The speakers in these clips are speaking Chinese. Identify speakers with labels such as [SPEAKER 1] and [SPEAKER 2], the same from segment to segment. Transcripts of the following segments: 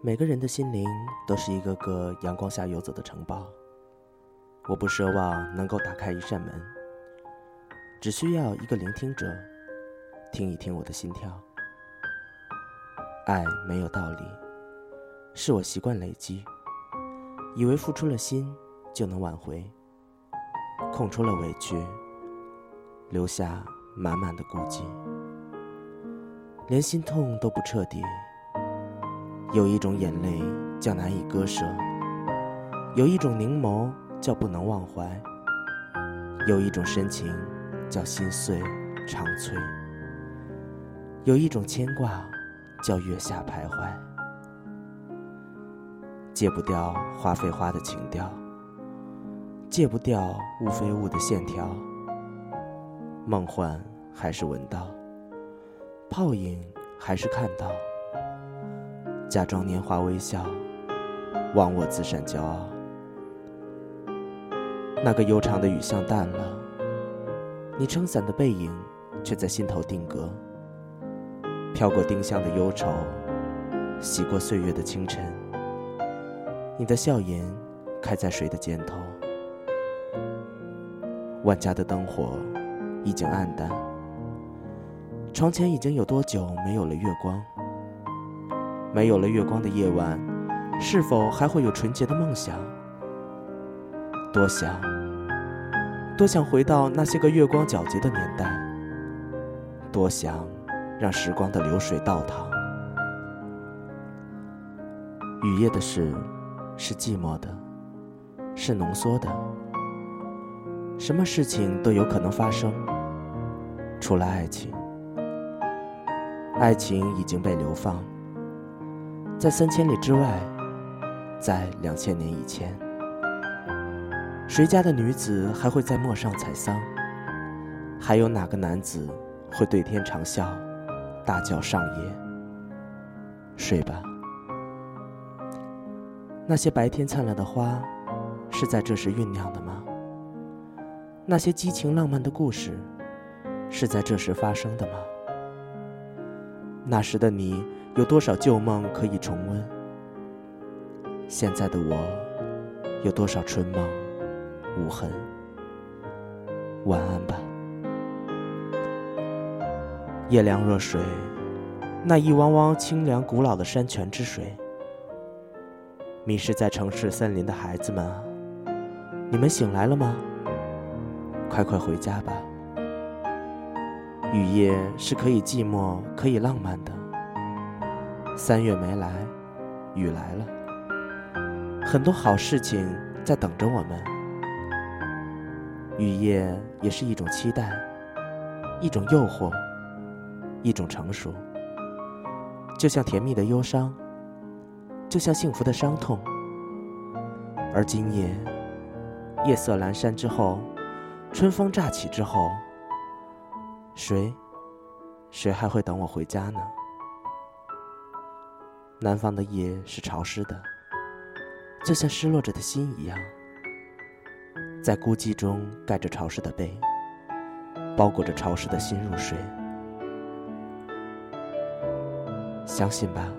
[SPEAKER 1] 每个人的心灵都是一个个阳光下游走的城堡。我不奢望能够打开一扇门，只需要一个聆听者，听一听我的心跳。爱没有道理，是我习惯累积，以为付出了心就能挽回，空出了委屈，留下满满的孤寂，连心痛都不彻底。有一种眼泪叫难以割舍，有一种凝眸叫不能忘怀，有一种深情叫心碎长催，有一种牵挂叫月下徘徊。戒不掉花非花的情调，戒不掉物非物的线条，梦幻还是闻到，泡影还是看到。假装年华微笑，忘我自善骄傲。那个悠长的雨巷淡了，你撑伞的背影却在心头定格。飘过丁香的忧愁，洗过岁月的清晨。你的笑颜开在谁的肩头？万家的灯火已经暗淡，床前已经有多久没有了月光？没有了月光的夜晚，是否还会有纯洁的梦想？多想，多想回到那些个月光皎洁的年代。多想让时光的流水倒淌。雨夜的事，是寂寞的，是浓缩的。什么事情都有可能发生，除了爱情。爱情已经被流放。在三千里之外，在两千年以前，谁家的女子还会在陌上采桑？还有哪个男子会对天长啸，大叫上夜？睡吧。那些白天灿烂的花，是在这时酝酿的吗？那些激情浪漫的故事，是在这时发生的吗？那时的你。有多少旧梦可以重温？现在的我，有多少春梦无痕？晚安吧。夜凉若水，那一汪汪清凉古老的山泉之水。迷失在城市森林的孩子们啊，你们醒来了吗？快快回家吧。雨夜是可以寂寞，可以浪漫的。三月没来，雨来了。很多好事情在等着我们。雨夜也是一种期待，一种诱惑，一种成熟。就像甜蜜的忧伤，就像幸福的伤痛。而今夜，夜色阑珊之后，春风乍起之后，谁，谁还会等我回家呢？南方的夜是潮湿的，就像失落着的心一样，在孤寂中盖着潮湿的被，包裹着潮湿的心入睡。相信吧，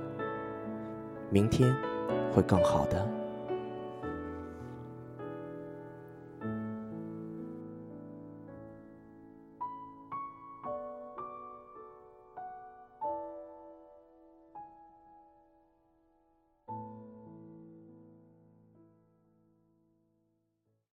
[SPEAKER 1] 明天会更好的。